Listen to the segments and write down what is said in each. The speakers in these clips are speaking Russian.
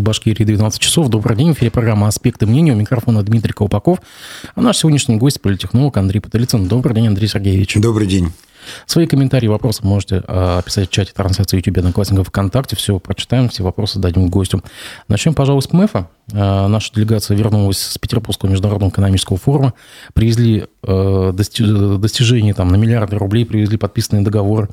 В Башкирии 12 часов. Добрый день. В эфире программа «Аспекты мнения». У микрофона Дмитрий Колпаков. А наш сегодняшний гость – политехнолог Андрей Потылицын. Добрый день, Андрей Сергеевич. Добрый день. Свои комментарии, вопросы можете э, писать в чате трансляции YouTube Одноклассников ВКонтакте. Все прочитаем, все вопросы дадим гостю. Начнем, пожалуй, с ПМЭФа. Э, наша делегация вернулась с Петербургского международного экономического форума. Привезли э, дости- достижения там, на миллиарды рублей, привезли подписанные договоры.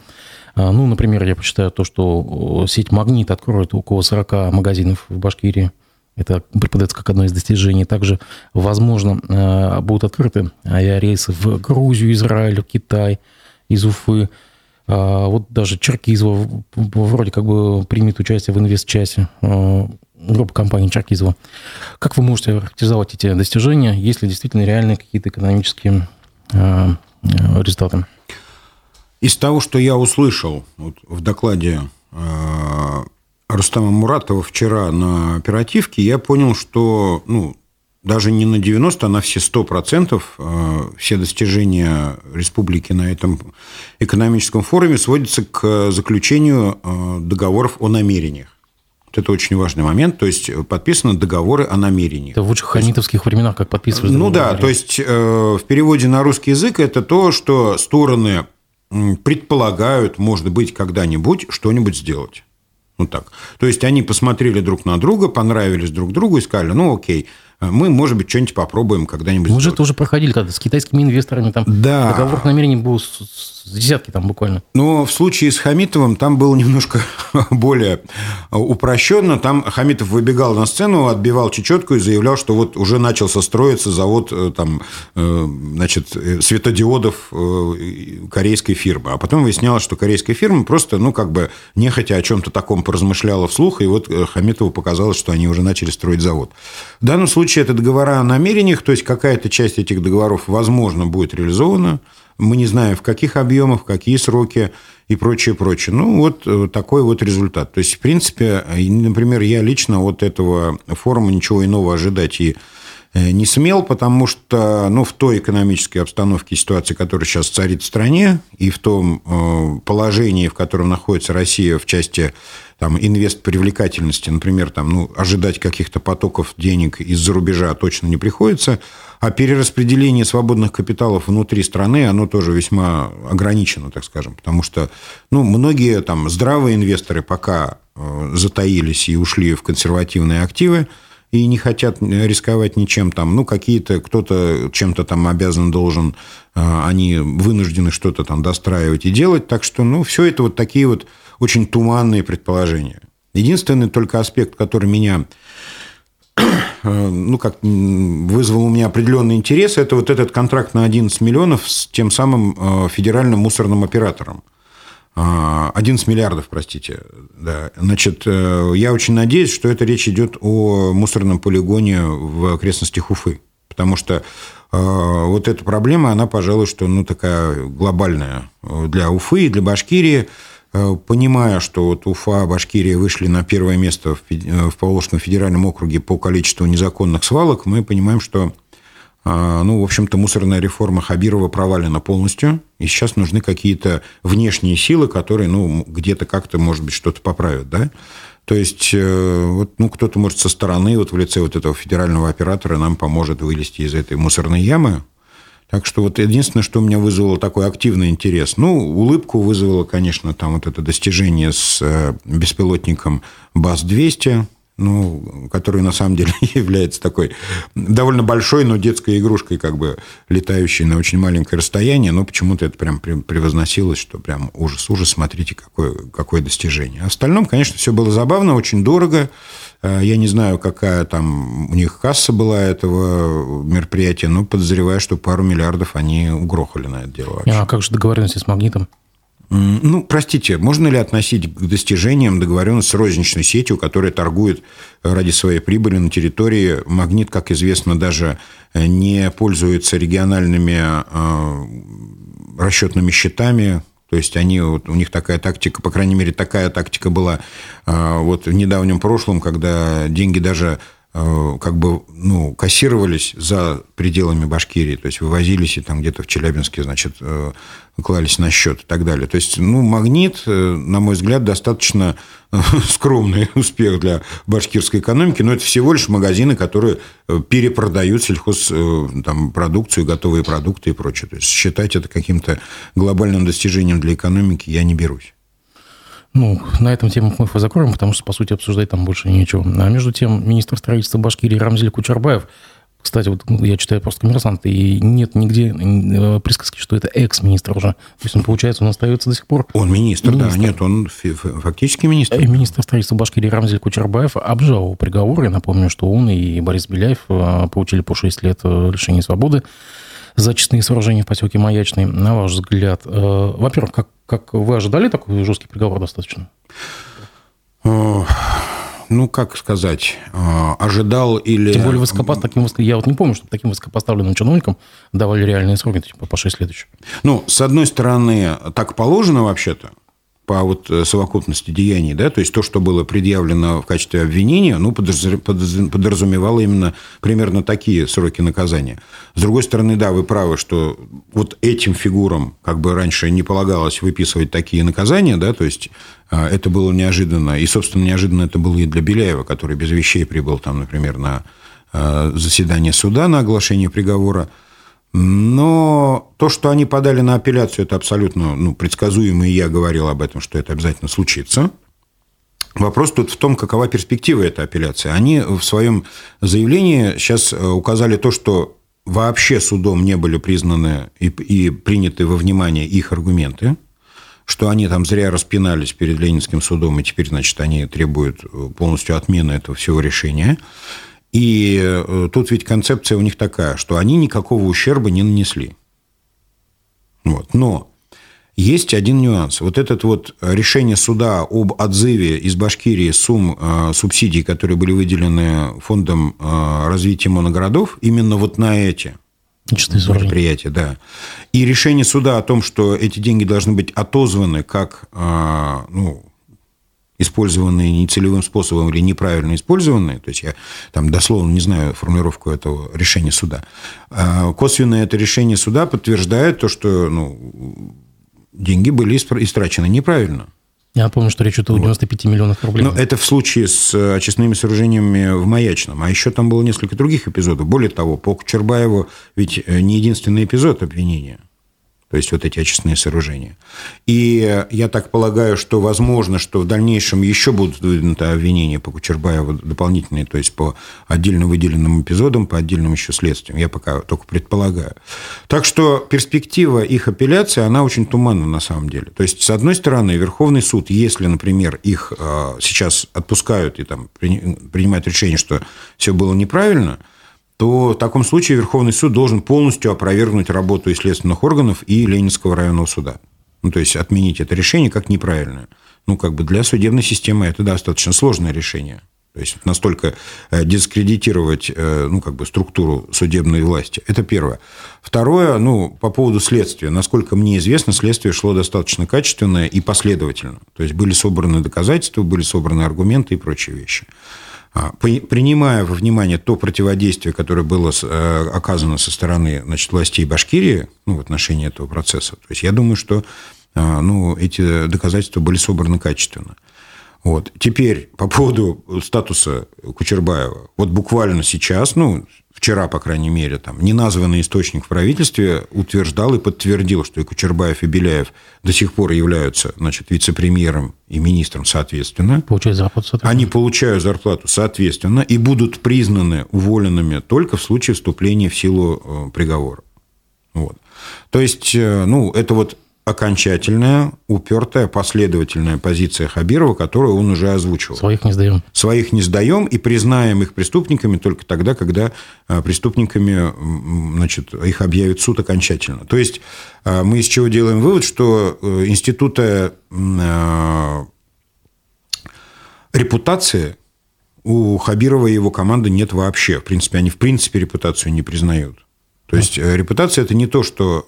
Э, ну, например, я почитаю то, что сеть «Магнит» откроет около 40 магазинов в Башкирии. Это преподается как одно из достижений. Также, возможно, будут открыты авиарейсы в Грузию, Израиль, Китай – из Уфы. А вот даже Черкизова вроде как бы примет участие в инвест-часе а, группа компаний Черкизова. Как вы можете характеризовать эти достижения? Есть ли действительно реальные какие-то экономические а, результаты? Из того, что я услышал вот в докладе Рустама Муратова вчера на оперативке, я понял, что ну, даже не на 90, а на все 100% э, все достижения республики на этом экономическом форуме сводятся к заключению э, договоров о намерениях. Вот это очень важный момент. То есть подписаны договоры о намерениях. Это в лучших хамитовских временах, как подписывали. Ну да, то есть э, в переводе на русский язык это то, что стороны предполагают, может быть, когда-нибудь что-нибудь сделать. Вот так. То есть они посмотрели друг на друга, понравились друг другу и сказали, ну окей, мы, может быть, что-нибудь попробуем когда-нибудь. Мы же это уже проходили когда с китайскими инвесторами. Там да. договор намерений был с десятки там буквально. Но в случае с Хамитовым там было немножко более упрощенно. Там Хамитов выбегал на сцену, отбивал чечетку и заявлял, что вот уже начался строиться завод э, там, э, значит, э, светодиодов корейской фирмы. А потом выяснялось, что корейская фирма просто, ну, как бы нехотя о чем-то таком поразмышляла вслух, и вот Хамитову показалось, что они уже начали строить завод. В данном случае это договора о намерениях, то есть какая-то часть этих договоров, возможно, будет реализована, мы не знаем, в каких объемах, в какие сроки и прочее, прочее. Ну, вот э, такой вот результат. То есть, в принципе, например, я лично от этого форума ничего иного ожидать и э, не смел, потому что ну, в той экономической обстановке ситуации, которая сейчас царит в стране, и в том э, положении, в котором находится Россия в части там, инвест-привлекательности, например, там, ну, ожидать каких-то потоков денег из-за рубежа точно не приходится – а перераспределение свободных капиталов внутри страны, оно тоже весьма ограничено, так скажем. Потому что ну, многие там, здравые инвесторы пока э, затаились и ушли в консервативные активы, и не хотят рисковать ничем там. Ну, какие-то, кто-то чем-то там обязан, должен, э, они вынуждены что-то там достраивать и делать. Так что, ну, все это вот такие вот очень туманные предположения. Единственный только аспект, который меня Э, ну, как вызвал у меня определенный интерес, это вот этот контракт на 11 миллионов с тем самым э, федеральным мусорным оператором. 11 э, миллиардов, простите. Да. Значит, я очень надеюсь, что это речь идет о мусорном полигоне в окрестностях Уфы. Потому что вот эта проблема, она, пожалуй, что ну, такая глобальная для Уфы и для Башкирии. Э, понимая, что вот Уфа, Башкирия вышли на первое место в э, Поволжском федеральном округе по количеству незаконных свалок, мы понимаем, что э, ну, в общем-то, мусорная реформа Хабирова провалена полностью, и сейчас нужны какие-то внешние силы, которые, ну, где-то как-то, может быть, что-то поправят, да? То есть, вот, ну, кто-то, может, со стороны, вот в лице вот этого федерального оператора нам поможет вылезти из этой мусорной ямы, так что вот единственное, что у меня вызвало такой активный интерес. Ну, улыбку вызвало, конечно, там вот это достижение с э, беспилотником БАС-200, ну, который на самом деле является такой довольно большой, но детской игрушкой, как бы летающей на очень маленькое расстояние, но почему-то это прям превозносилось, что прям ужас-ужас, смотрите, какое, какое достижение. В остальном, конечно, все было забавно, очень дорого. Э, я не знаю, какая там у них касса была этого мероприятия, но подозреваю, что пару миллиардов они угрохали на это дело. Вообще. А как же договоренности с «Магнитом»? Ну, простите, можно ли относить к достижениям договоренность с розничной сетью, которая торгует ради своей прибыли на территории? «Магнит», как известно, даже не пользуется региональными э, расчетными счетами, то есть они, вот, у них такая тактика, по крайней мере, такая тактика была а, вот в недавнем прошлом, когда деньги даже э, как бы, ну, кассировались за пределами Башкирии, то есть вывозились и там где-то в Челябинске, значит, э, клались на счет и так далее. То есть, ну, «Магнит», на мой взгляд, достаточно скромный успех для башкирской экономики, но это всего лишь магазины, которые перепродают сельхоз там, продукцию, готовые продукты и прочее. То есть считать это каким-то глобальным достижением для экономики я не берусь. Ну, на этом тему мы закроем, потому что, по сути, обсуждать там больше нечего. А между тем, министр строительства Башкирии Рамзель Кучербаев, кстати, вот я читаю просто коммерсант, и нет нигде э, присказки, что это экс-министр уже. То есть он, получается, он остается до сих пор... Он министр, министр. да, нет, он фактически министр. Э, министр строительства Башкирии Рамзель Кучербаев обжаловал приговор. Я напомню, что он и Борис Беляев э, получили по 6 лет лишения свободы за честные сооружения в поселке Маячный. На ваш взгляд, во-первых, как как вы ожидали такой жесткий приговор достаточно? ну, как сказать, ожидал или... Тем более высокопост, таким, я вот не помню, что таким высокопоставленным чиновникам давали реальные сроки, типа по 6 лет еще. Ну, с одной стороны, так положено вообще-то, по вот э, совокупности деяний, да, то есть то, что было предъявлено в качестве обвинения, ну, подразумевало именно примерно такие сроки наказания. С другой стороны, да, вы правы, что вот этим фигурам как бы раньше не полагалось выписывать такие наказания, да, то есть а, это было неожиданно, и, собственно, неожиданно это было и для Беляева, который без вещей прибыл там, например, на а, заседание суда на оглашение приговора – но то, что они подали на апелляцию, это абсолютно ну, предсказуемо, и я говорил об этом, что это обязательно случится. Вопрос тут в том, какова перспектива этой апелляции. Они в своем заявлении сейчас э, указали то, что вообще судом не были признаны и, и приняты во внимание их аргументы, что они там зря распинались перед Ленинским судом, и теперь, значит, они требуют э, полностью отмены этого всего решения. И э, тут ведь концепция у них такая, что они никакого ущерба не нанесли. Вот. Но есть один нюанс. Вот это вот решение суда об отзыве из Башкирии сумм э, субсидий, которые были выделены фондом э, развития моногородов, именно вот на эти предприятия, да. И решение суда о том, что эти деньги должны быть отозваны как ну, использованные нецелевым способом или неправильно использованные, то есть я там дословно не знаю формулировку этого решения суда, а косвенно это решение суда подтверждает то, что ну, деньги были истрачены неправильно. Я помню, что речь идет о 95 вот. миллионах рублей. Но это в случае с очистными сооружениями в Маячном. А еще там было несколько других эпизодов. Более того, по Кучербаеву ведь не единственный эпизод обвинения то есть вот эти очистные сооружения. И я так полагаю, что возможно, что в дальнейшем еще будут выдвинуты обвинения по Кучербаеву дополнительные, то есть по отдельно выделенным эпизодам, по отдельным еще следствиям. Я пока только предполагаю. Так что перспектива их апелляции, она очень туманна на самом деле. То есть, с одной стороны, Верховный суд, если, например, их э, сейчас отпускают и там принимают решение, что все было неправильно – то в таком случае Верховный суд должен полностью опровергнуть работу и следственных органов, и Ленинского районного суда. Ну, то есть отменить это решение как неправильное. Ну, как бы для судебной системы это достаточно сложное решение. То есть настолько э, дискредитировать э, ну, как бы структуру судебной власти. Это первое. Второе, ну, по поводу следствия. Насколько мне известно, следствие шло достаточно качественное и последовательно. То есть были собраны доказательства, были собраны аргументы и прочие вещи. А, принимая во внимание то противодействие, которое было э, оказано со стороны значит, властей Башкирии ну, в отношении этого процесса, то есть я думаю, что а, ну, эти доказательства были собраны качественно. Вот. Теперь по поводу статуса Кучербаева. Вот буквально сейчас, ну, вчера, по крайней мере, там, неназванный источник в правительстве утверждал и подтвердил, что и Кучербаев, и Беляев до сих пор являются значит, вице-премьером и министром соответственно. Получают зарплату соответственно. Они получают зарплату соответственно и будут признаны уволенными только в случае вступления в силу э, приговора. Вот. То есть, э, ну, это вот окончательная, упертая, последовательная позиция Хабирова, которую он уже озвучивал. Своих не сдаем. Своих не сдаем и признаем их преступниками только тогда, когда а, преступниками значит, их объявит суд окончательно. То есть а, мы из чего делаем вывод, что э, института а, репутации у Хабирова и его команды нет вообще. В принципе, они в принципе репутацию не признают. То есть э, репутация это не то, что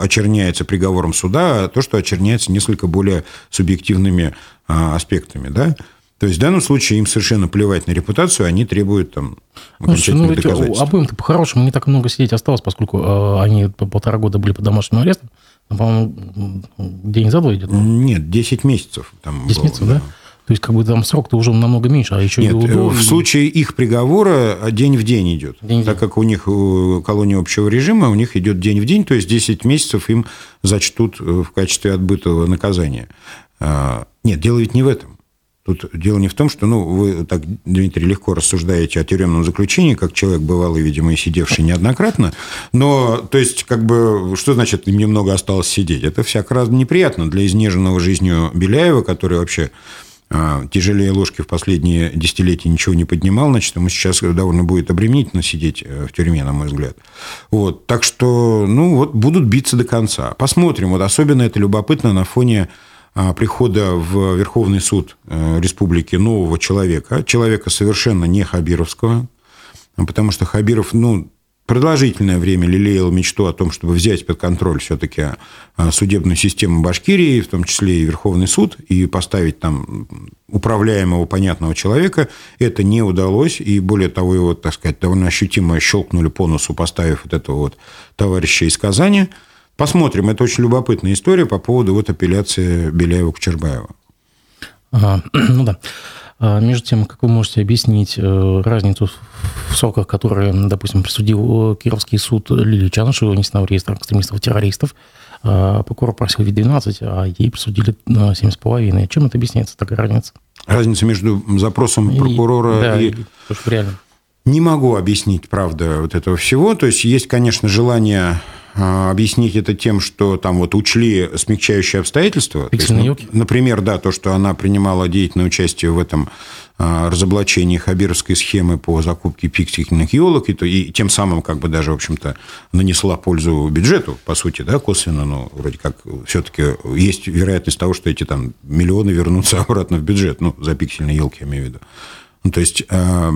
э, очерняется приговором суда, а то, что очерняется несколько более субъективными а, аспектами. Да? То есть в данном случае им совершенно плевать на репутацию, они требуют там окончательных ну, доказательств. Обоим-то по-хорошему не так много сидеть осталось, поскольку э, они по полтора года были под домашним арестом. Ну, по-моему, день за два идет. Нет, 10 месяцев. Там 10 было, месяцев, да? да? То есть, как бы там срок-то уже намного меньше, а еще Нет, и удобно. в случае их приговора день в день идет. День так день. как у них колония общего режима, у них идет день в день, то есть 10 месяцев им зачтут э, в качестве отбытого наказания. А, нет, дело ведь не в этом. Тут дело не в том, что, ну, вы так, Дмитрий, легко рассуждаете о тюремном заключении, как человек бывалый, видимо, и сидевший неоднократно, но, то есть, как бы, что значит немного осталось сидеть? Это всяко раз неприятно для изнеженного жизнью Беляева, который вообще а, тяжелее ложки в последние десятилетия ничего не поднимал, значит, ему сейчас довольно будет обременительно сидеть э, в тюрьме, на мой взгляд. Вот. Так что, ну, вот будут биться до конца. Посмотрим. Вот особенно это любопытно на фоне а, прихода в Верховный суд э, Республики нового человека, человека совершенно не Хабировского, потому что Хабиров, ну, продолжительное время лелеял мечту о том, чтобы взять под контроль все-таки а, судебную систему Башкирии, в том числе и Верховный суд, и поставить там управляемого, понятного человека. Это не удалось, и более того, его, так сказать, довольно ощутимо щелкнули по носу, поставив вот этого вот товарища из Казани – Посмотрим. Это очень любопытная история по поводу вот апелляции Беляева-Кучербаева. А, ну да. А, между тем, как вы можете объяснить э, разницу в сроках, которые, допустим, присудил э, Кировский суд Лилии Чанышеву, внесена в реестр экстремистов-террористов, а, прокурор просил вид 12, а ей присудили 7,5. Чем это объясняется, такая разница? Разница между запросом прокурора и... Да, и... и... реально. Не могу объяснить, правда, вот этого всего. То есть, есть, конечно, желание объяснить это тем, что там вот учли смягчающие обстоятельства. Есть, например, да, то, что она принимала деятельное участие в этом а, разоблачении хабировской схемы по закупке пиксельных елок, и, то, и тем самым как бы даже, в общем-то, нанесла пользу бюджету, по сути, да, косвенно, но вроде как все-таки есть вероятность того, что эти там миллионы вернутся обратно в бюджет, ну, за пиксельные елки, я имею в виду. Ну, то есть а,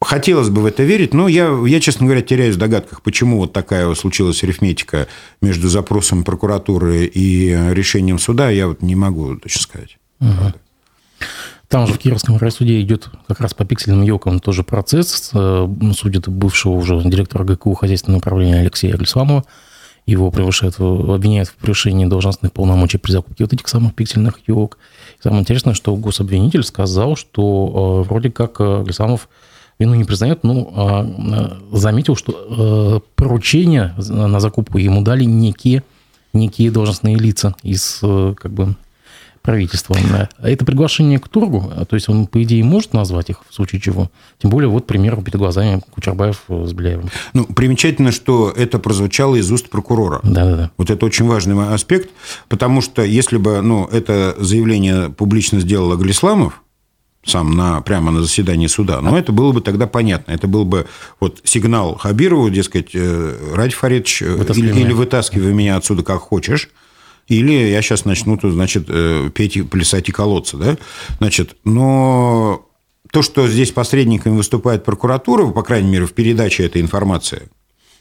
Хотелось бы в это верить, но я, я, честно говоря, теряюсь в догадках, почему вот такая случилась арифметика между запросом прокуратуры и решением суда, я вот не могу точно сказать. Угу. Там же в Кировском райсуде идет как раз по пиксельным елкам тоже процесс. Э, судят бывшего уже директора ГКУ хозяйственного управления Алексея Аглисламова. Его превышают, обвиняют в превышении должностных полномочий при закупке вот этих самых пиксельных елок. самое интересное, что гособвинитель сказал, что э, вроде как Аглисламов вину не признает, ну, а, а, заметил, что э, поручения на закупку ему дали некие, некие должностные лица из э, как бы, правительства. Это приглашение к торгу, то есть он, по идее, может назвать их в случае чего. Тем более, вот пример перед глазами Кучербаев э, с Беляевым. Ну, примечательно, что это прозвучало из уст прокурора. Да-да-да. Вот это очень важный аспект, потому что если бы ну, это заявление публично сделал Аглисламов, сам на, прямо на заседании суда. Но это было бы тогда понятно. Это был бы вот сигнал Хабирову, дескать, э, Ради Фаридович, э, или, или вытаскивай меня отсюда как хочешь, или я сейчас начну, тут, значит, э, петь, плясать и колоться, да? Значит, но то, что здесь посредниками выступает прокуратура, по крайней мере, в передаче этой информации,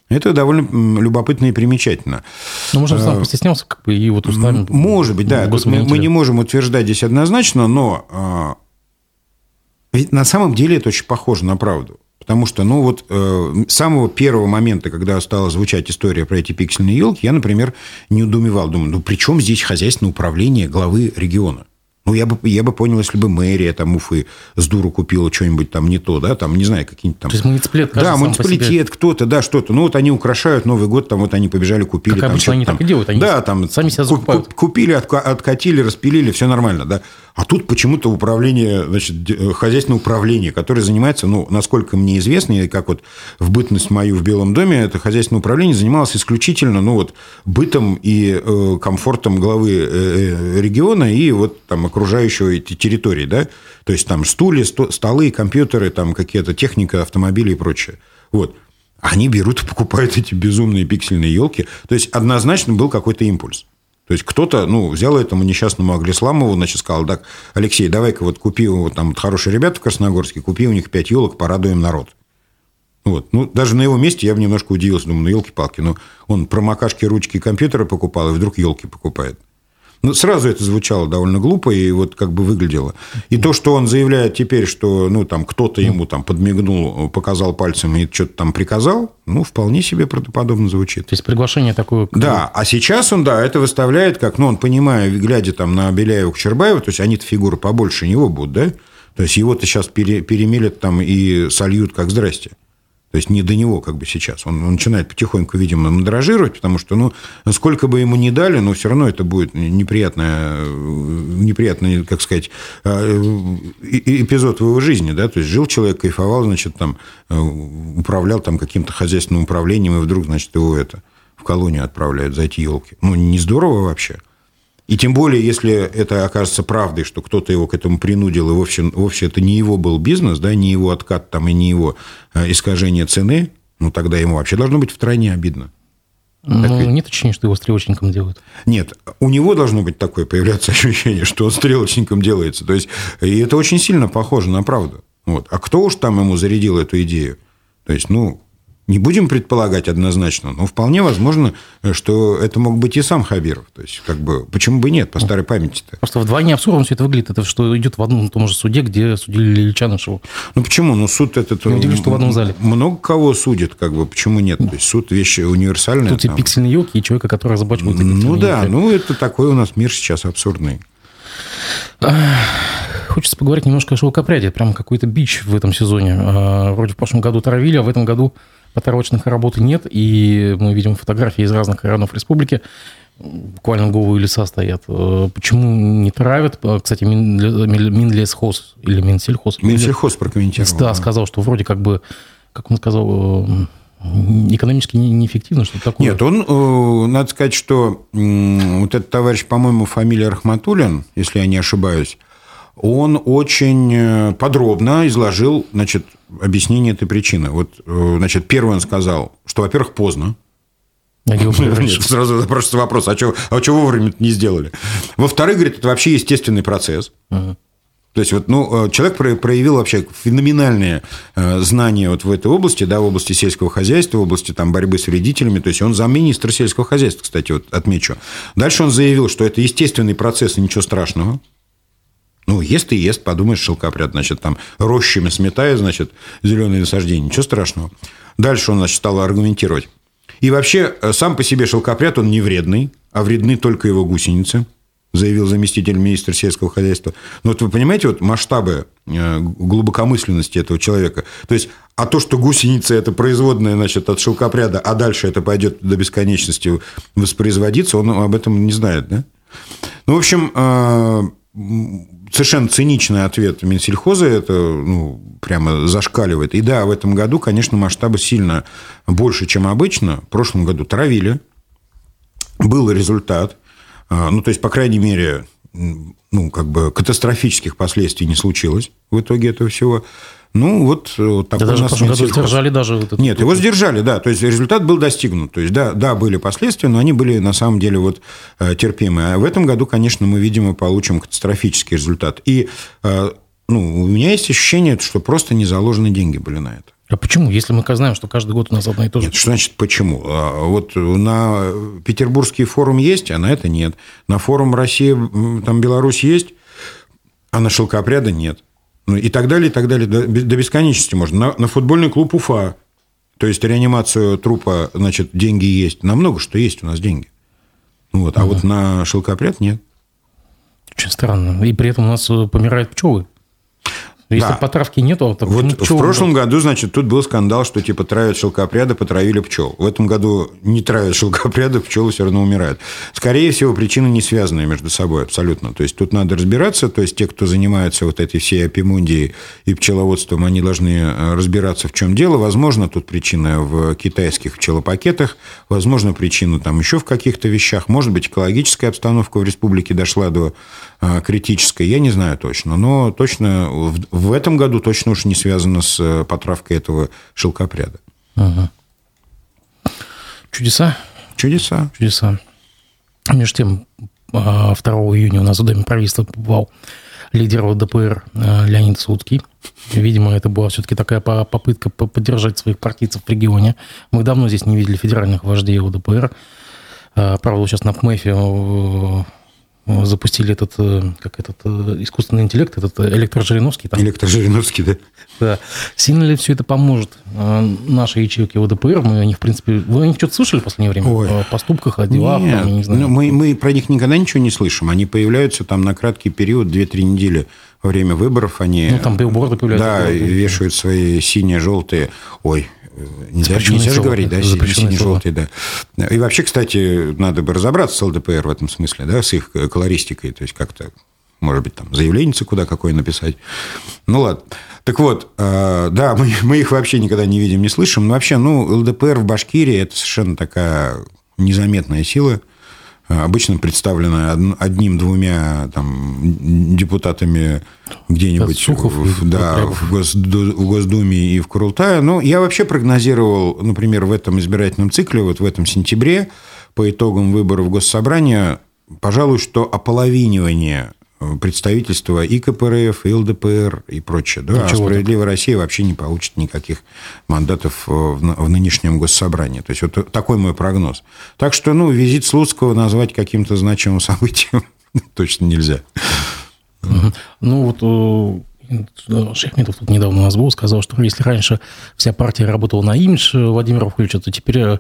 это довольно любопытно и примечательно. Ну, может, сам постеснялся, как бы, и вот устами... Может быть, да. Мы, мы не можем утверждать здесь однозначно, но ведь на самом деле это очень похоже на правду. Потому что, ну вот, э, с самого первого момента, когда стала звучать история про эти пиксельные елки, я, например, не удумевал. Думаю, ну при чем здесь хозяйственное управление главы региона? Ну, я бы, я бы понял, если бы мэрия там Уфы с дуру купила что-нибудь там не то, да, там, не знаю, какие-нибудь там... То есть муниципалитет, Да, муниципалитет, кто-то, да, что-то. Ну, вот они украшают Новый год, там вот они побежали, купили. Как там, обычно они там, так и делают, они да, там, сами себя закупают. Купили, откатили, распилили, все нормально, да. А тут почему-то управление, значит, э, хозяйственное управление, которое занимается, ну, насколько мне известно, и как вот в бытность мою в Белом доме, это хозяйственное управление занималось исключительно, ну, вот, бытом и э, комфортом главы э, э региона и вот там окружающего эти территории, да, то есть там стулья, столы, компьютеры, там какие-то техника, автомобили и прочее. Вот. Они берут и покупают эти безумные пиксельные елки. То есть однозначно был какой-то импульс. То есть кто-то, ну, взял этому несчастному Аглисламову, значит, сказал, так, Алексей, давай-ка вот купи, вот там вот хорошие ребята в Красногорске, купи у них пять елок, порадуем народ. Вот. Ну, даже на его месте я бы немножко удивился, думаю, ну, елки-палки, ну, он промокашки, ручки компьютера покупал, и вдруг елки покупает. Ну, сразу это звучало довольно глупо и вот как бы выглядело. И то, что он заявляет теперь, что ну, там кто-то ему там подмигнул, показал пальцем и что-то там приказал, ну, вполне себе правдоподобно звучит. То есть приглашение такое... Да, а сейчас он, да, это выставляет, как, ну, он, понимая, глядя там на Беляева Кучербаева, то есть они-то фигуры побольше него будут, да? То есть его-то сейчас пере, перемелят там и сольют как «здрасте». То есть не до него как бы сейчас. Он, он начинает потихоньку, видимо, мандражировать, потому что, ну, сколько бы ему ни дали, но все равно это будет неприятное, неприятный, как сказать, а, эпизод в его жизни, да, то есть жил человек, кайфовал, значит, там, э, управлял там каким-то хозяйственным управлением, и вдруг, значит, его это в колонию отправляют за эти елки. Ну, не здорово вообще. И тем более, если это окажется правдой, что кто-то его к этому принудил, и вовсе, вовсе это не его был бизнес, да, не его откат там, и не его э, искажение цены, ну, тогда ему вообще должно быть втройне обидно. Ну, ведь... нет ощущения, что его стрелочником делают? Нет, у него должно быть такое появляться ощущение, что он стрелочником делается. То есть, и это очень сильно похоже на правду. Вот. А кто уж там ему зарядил эту идею? То есть, ну, не будем предполагать однозначно, но вполне возможно, что это мог быть и сам Хабиров. То есть, как бы, почему бы нет, по старой памяти-то. Просто вдвойне абсурдно все это выглядит. Это что идет в одном и том же суде, где судили Ильича нашего. Ну, почему? Ну, суд этот... Не удивлюсь, что в одном зале. Много кого судит, как бы, почему нет? То есть, суд вещи универсальные. Тут и пиксельные елки, и человека, который разоблачивает Ну, да, елки. ну, это такой у нас мир сейчас абсурдный. Хочется поговорить немножко о шелкопряде. Прям какой-то бич в этом сезоне. А, вроде в прошлом году травили, а в этом году Поторочных работы нет, и мы видим фотографии из разных районов республики, буквально голые леса стоят. Э, почему не травят? Э, кстати, Минлесхоз или Минсельхоз. Минсельхоз прокомментировал. Да, сказал, что вроде как бы, как он сказал, э, экономически неэффективно, что такое. Нет, он, надо сказать, что вот этот товарищ, по-моему, фамилия Рахматуллин, если я не ошибаюсь, он очень подробно изложил значит, объяснение этой причины. Вот, э, значит, первый он сказал, что, во-первых, поздно. Нет, сразу спрашивается вопрос, а что, а что вовремя не сделали? Во-вторых, говорит, это вообще естественный процесс. То есть, вот, ну, э, человек проявил вообще феноменальные э, знания вот в этой области, да, в области сельского хозяйства, в области там, борьбы с вредителями. То есть, он замминистра сельского хозяйства, кстати, вот отмечу. Дальше он заявил, что это естественный процесс и ничего страшного. Ну, ест и ест, подумаешь, шелкопряд, значит, там рощами сметая, значит, зеленые насаждения. Ничего страшного. Дальше он, значит, стал аргументировать. И вообще, э, сам по себе шелкопряд, он не вредный, а вредны только его гусеницы, заявил заместитель министра сельского хозяйства. Но вот вы понимаете, вот масштабы э, глубокомысленности этого человека. То есть, а то, что гусеница – это производная значит, от шелкопряда, а дальше это пойдет до бесконечности воспроизводиться, он об этом не знает, да? Ну, в общем, э, совершенно циничный ответ Минсельхоза, это ну, прямо зашкаливает. И да, в этом году, конечно, масштабы сильно больше, чем обычно. В прошлом году травили, был результат. А, ну, то есть, по крайней мере, ну, как бы катастрофических последствий не случилось в итоге этого всего. Ну, вот, э, вот такой да даже в прошлом году сдержали даже... Вот этот... Нет, его сдержали, да. То есть, результат был достигнут. То есть, да, да, были последствия, но они были, на самом деле, вот э, терпимые. А в этом году, конечно, мы, видимо, получим катастрофический результат. И э, ну, у меня есть ощущение, что просто не заложены деньги были на это. А почему? Если мы знаем, что каждый год у нас одно и то же. Нет, что значит почему? А, вот на Петербургский форум есть, а на это нет. На форум Россия, там Беларусь есть, а на шелкопряда нет. Ну, и так далее, и так далее. До, до бесконечности можно. На, на футбольный клуб Уфа. То есть реанимацию трупа, значит, деньги есть. На много что есть у нас деньги. Вот. А угу. вот на шелкопряд нет. Очень странно. И при этом у нас э, помирают пчелы. Если да. потравки нету, то вот в прошлом году, значит, тут был скандал, что типа травят шелкопряды, потравили пчел. В этом году не травят шелкопряды, пчелы все равно умирают. Скорее всего, причины не связанные между собой абсолютно. То есть тут надо разбираться. То есть те, кто занимается вот этой всей апимундией и пчеловодством, они должны э, разбираться, в чем дело. Возможно, тут причина в китайских пчелопакетах, возможно, причина там еще в каких-то вещах. Может быть, экологическая обстановка в республике дошла до э, критической. Я не знаю точно. Но точно в этом году точно уж не связано с э, потравкой этого шелкопряда. Ага. Чудеса? Чудеса. Чудеса. Между тем, 2 а, июня у нас в Доме правительства побывал лидер ДПР э, Леонид Судский. Видимо, это была все-таки такая попытка поддержать своих партийцев в регионе. Мы давно здесь не видели федеральных вождей ЛДПР. Правда, сейчас на ПМЭФе запустили этот, как этот искусственный интеллект, этот электрожириновский. Там. Электрожириновский, да. Да. Сильно ли все это поможет нашей ячейке ВДПР? Мы о них, в принципе... Вы о них что-то слышали в последнее время? Ой. О поступках, о делах? Нет, там, не знаю. Ну, мы, мы про них никогда ничего не слышим. Они появляются там на краткий период, 2-3 недели во время выборов. Они, ну, там билборды появляются. Да, вешают свои синие, желтые... Ой, Нельзя, нельзя же говорить, да, сине-желтый, да. И вообще, кстати, надо бы разобраться с ЛДПР в этом смысле, да, с их колористикой, то есть как-то, может быть, там заявление куда какое написать. Ну, ладно. Так вот, э, да, мы, мы их вообще никогда не видим, не слышим. Но вообще, ну, ЛДПР в Башкирии – это совершенно такая незаметная сила – обычно представлена одним-двумя там, депутатами где-нибудь Сухов в, да, в, Госду, в Госдуме и в Курултае. Но я вообще прогнозировал, например, в этом избирательном цикле, вот в этом сентябре, по итогам выборов Госсобрания, пожалуй, что ополовинивание представительства и КПРФ, и ЛДПР, и прочее. Да? а «Справедливая так. Россия» вообще не получит никаких мандатов э, в нынешнем госсобрании. То есть, вот такой мой прогноз. Так что, ну, визит Слуцкого назвать каким-то значимым событием точно нельзя. Ну, вот э, Шехметов тут недавно у нас был, сказал, что если раньше вся партия работала на имидж Владимира Владимировича, то теперь э,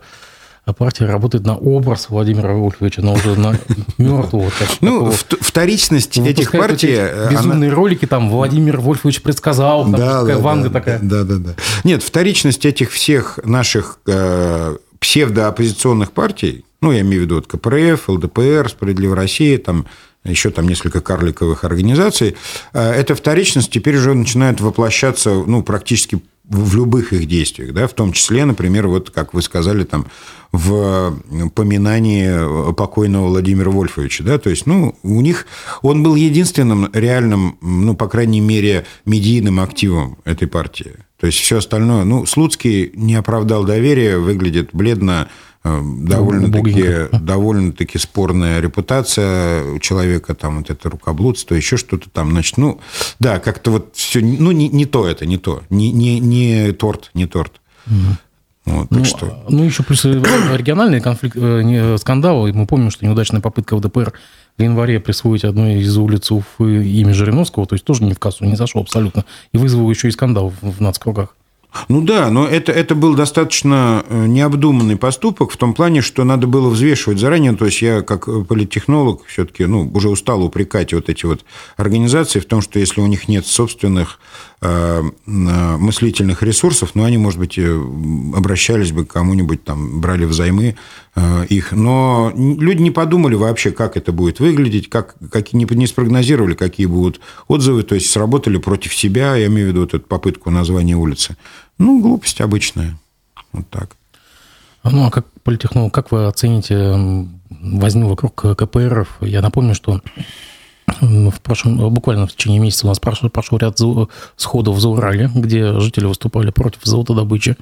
а партия работает на образ Владимира Вольфовича, но уже на мертвого. Ну, вторичность этих партий... Э, безумные ролики, там, Владимир Вольфович предсказал, такая Ванга такая. Да, да, да. Нет, вторичность этих всех наших э, псевдооппозиционных партий, ну, я имею в виду вот КПРФ, ЛДПР, Справедливая Россия, там, еще там несколько карликовых организаций, э, эта вторичность теперь уже начинает воплощаться ну, практически в любых их действиях, да, в том числе, например, вот как вы сказали, там, в поминании покойного Владимира Вольфовича, да, то есть, ну, у них, он был единственным реальным, ну, по крайней мере, медийным активом этой партии. То есть, все остальное, ну, Слуцкий не оправдал доверия, выглядит бледно, э, довольно-таки довольно таки спорная репутация у человека, там вот это рукоблудство, еще что-то там, значит, ну, да, как-то вот все, ну, не, не то это, не то, не, не, не торт, не торт. Угу. Вот, ну, что... ну, еще плюс региональный конфликт, э, скандал. Мы помним, что неудачная попытка ЛДПР в январе присвоить одной из улиц Уфы имя Жириновского, то есть тоже не в кассу не зашел абсолютно. И вызвал еще и скандал в нацкругах. Ну да, но это, это был достаточно э, необдуманный поступок в том плане, что надо было взвешивать заранее. То есть я как политтехнолог все-таки ну, уже устал упрекать вот эти вот организации в том, что если у них нет собственных э, мыслительных ресурсов, ну они, может быть, обращались бы к кому-нибудь, там, брали взаймы э, их. Но люди не подумали вообще, как это будет выглядеть, как, как не, не спрогнозировали, какие будут отзывы, то есть сработали против себя, я имею в виду вот эту попытку названия улицы. Ну, глупость обычная. Вот так. Ну, а как политехнолог, как вы оцените возню вокруг КПРФ? Я напомню, что в прошлом, буквально в течение месяца у нас прошел, прошел ряд сходов в Заурале, где жители выступали против золотодобычи.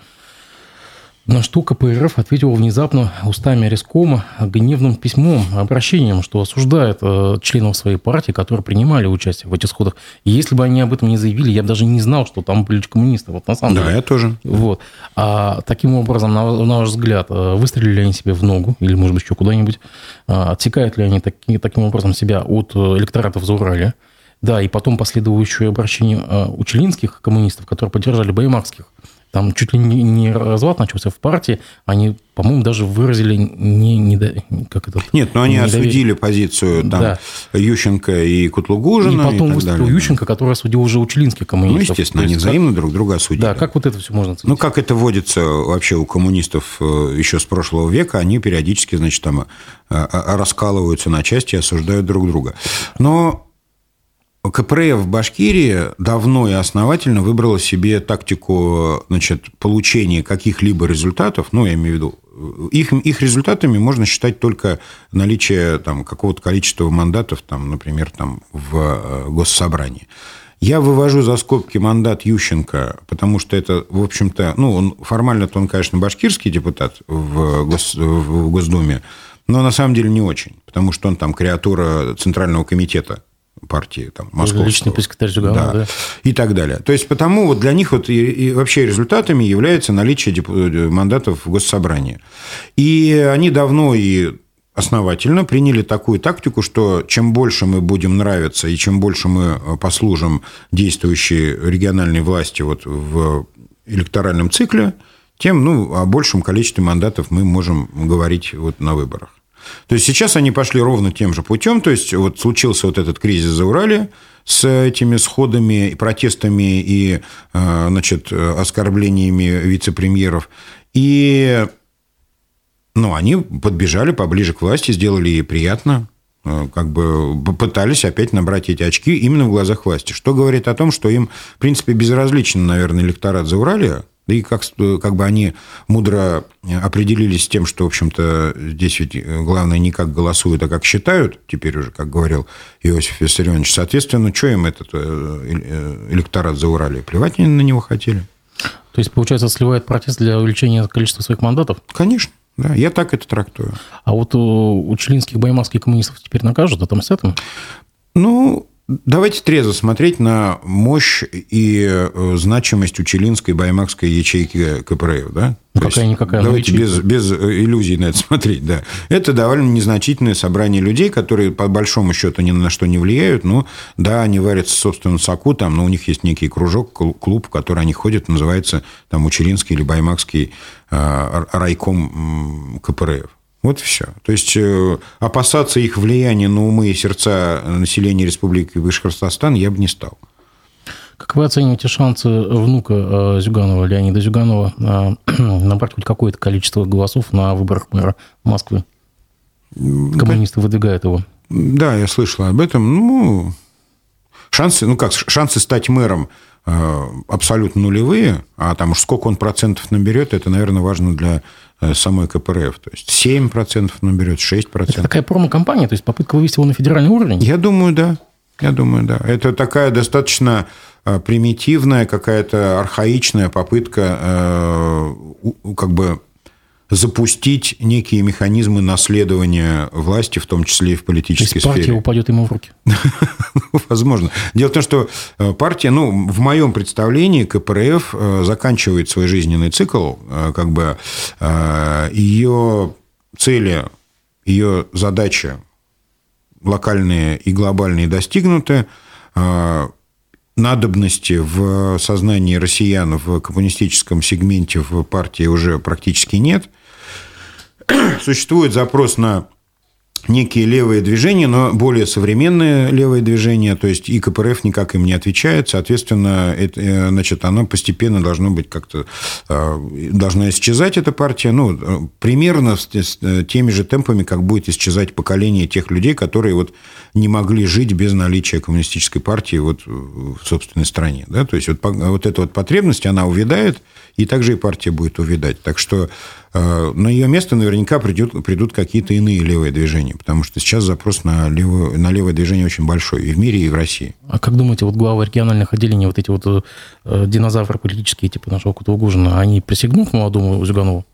На что КПРФ ответил внезапно устами Рескома гневным письмом, обращением, что осуждает э, членов своей партии, которые принимали участие в этих сходах. И если бы они об этом не заявили, я бы даже не знал, что там были коммунисты. Вот на самом да, деле. Да, я тоже. Вот. А таким образом, на, на ваш взгляд, э, выстрелили они себе в ногу или, может быть, еще куда-нибудь? А, отсекают ли они таки, таким образом себя от э, электоратов за Урале? Да, и потом последующее обращение учелинских коммунистов, которые поддержали баймакских там чуть ли не, не развод начался в партии, они, по-моему, даже выразили не, не как это. Нет, но они недоверие. осудили позицию там, да. Ющенко и Кутлугужина. И потом и выступил далее. Ющенко, который осудил уже учелинских коммунистов. Ну, естественно, они взаимно как... друг друга осудили. Да, как вот это все можно оценить? Ну, как это водится вообще у коммунистов э, еще с прошлого века, они периодически, значит, там э, э, раскалываются на части и осуждают друг друга. Но КПРФ в Башкирии давно и основательно выбрала себе тактику значит, получения каких-либо результатов, ну, я имею в виду, их, их результатами можно считать только наличие там, какого-то количества мандатов, там, например, там, в э, госсобрании. Я вывожу за скобки мандат Ющенко, потому что это, в общем-то, ну, он формально-то он, конечно, башкирский депутат в, гос, в Госдуме, но на самом деле не очень, потому что он там креатура Центрального комитета партии там, московского. Личный секретарь Жигала, да, да. И так далее. То есть, потому вот для них вот и, и вообще результатами является наличие деп... Э, мандатов в госсобрании. И они давно и основательно приняли такую тактику, что чем больше мы будем нравиться и чем больше мы послужим действующей региональной власти вот в электоральном цикле, тем ну, о большем количестве мандатов мы можем говорить вот на выборах. То есть сейчас они пошли ровно тем же путем. То есть вот случился вот этот кризис за Урале с этими сходами протестами и э, значит, оскорблениями вице-премьеров. И ну, они подбежали поближе к власти, сделали ей приятно, э, как бы попытались опять набрать эти очки именно в глазах власти. Что говорит о том, что им, в принципе, безразличен, наверное, электорат за Уралия, да и как, как бы они мудро определились с тем, что, в общем-то, здесь ведь главное не как голосуют, а как считают, теперь уже, как говорил Иосиф Виссарионович. Соответственно, что им этот э, э, электорат за Урале? Плевать они на него хотели. То есть, получается, сливает протест для увеличения количества своих мандатов? Конечно. Да, я так это трактую. А вот у, у чилинских баймакских коммунистов теперь накажут, там с этим? Ну, Давайте трезво смотреть на мощь и э, значимость Учелинской баймакской ячейки КПРФ. Да? Какая-никакая. Давайте без, без э, иллюзий на это смотреть. Да. Это довольно незначительное собрание людей, которые по большому счету ни на что не влияют. Но да, они варятся в собственном соку, там, но у них есть некий кружок, клуб, в который они ходят, называется там Учелинский или Баймакский э, райком КПРФ. Вот все. То есть э, опасаться их влияния на умы и сердца населения Республики Башкортостан я бы не стал. Как вы оцениваете шансы внука э, Зюганова, Леонида Зюганова, э, набрать хоть какое-то количество голосов на выборах мэра Москвы? Коммунисты выдвигают его. Да, я слышал об этом. Ну, шансы, ну как, шансы стать мэром абсолютно нулевые, а там уж сколько он процентов наберет, это, наверное, важно для самой КПРФ. То есть 7% наберет, 6%. Это такая промо-компания, то есть попытка вывести его на федеральный уровень? Я думаю, да. Я думаю, да. Это такая достаточно э, примитивная, какая-то архаичная попытка э, как бы запустить некие механизмы наследования власти, в том числе и в политической То есть партия упадет ему в руки? Возможно. Дело в том, что э, партия, ну, в моем представлении КПРФ э, заканчивает свой жизненный цикл, э, как бы ее цели, ее задачи локальные и глобальные достигнуты, надобности в сознании россиян в коммунистическом сегменте в партии уже практически нет. Существует запрос на некие левые движения, но более современные левые движения, то есть и КПРФ никак им не отвечает, соответственно, это, э, значит, оно постепенно должно быть как-то, э, должна исчезать эта партия, ну, примерно с э, теми же темпами, как будет исчезать поколение тех людей, которые вот не могли жить без наличия коммунистической партии вот в собственной стране, да, то есть вот, вот эта вот потребность, она увядает, и также и партия будет увядать, так что Э, на ее место наверняка придет, придут какие-то иные левые движения, потому что сейчас запрос на, левое, на левое движение очень большой и в мире, и в России. А как думаете, вот главы региональных отделений, вот эти вот э, динозавры политические, типа нашего Кутугужина, они присягнут молодому Зюганову?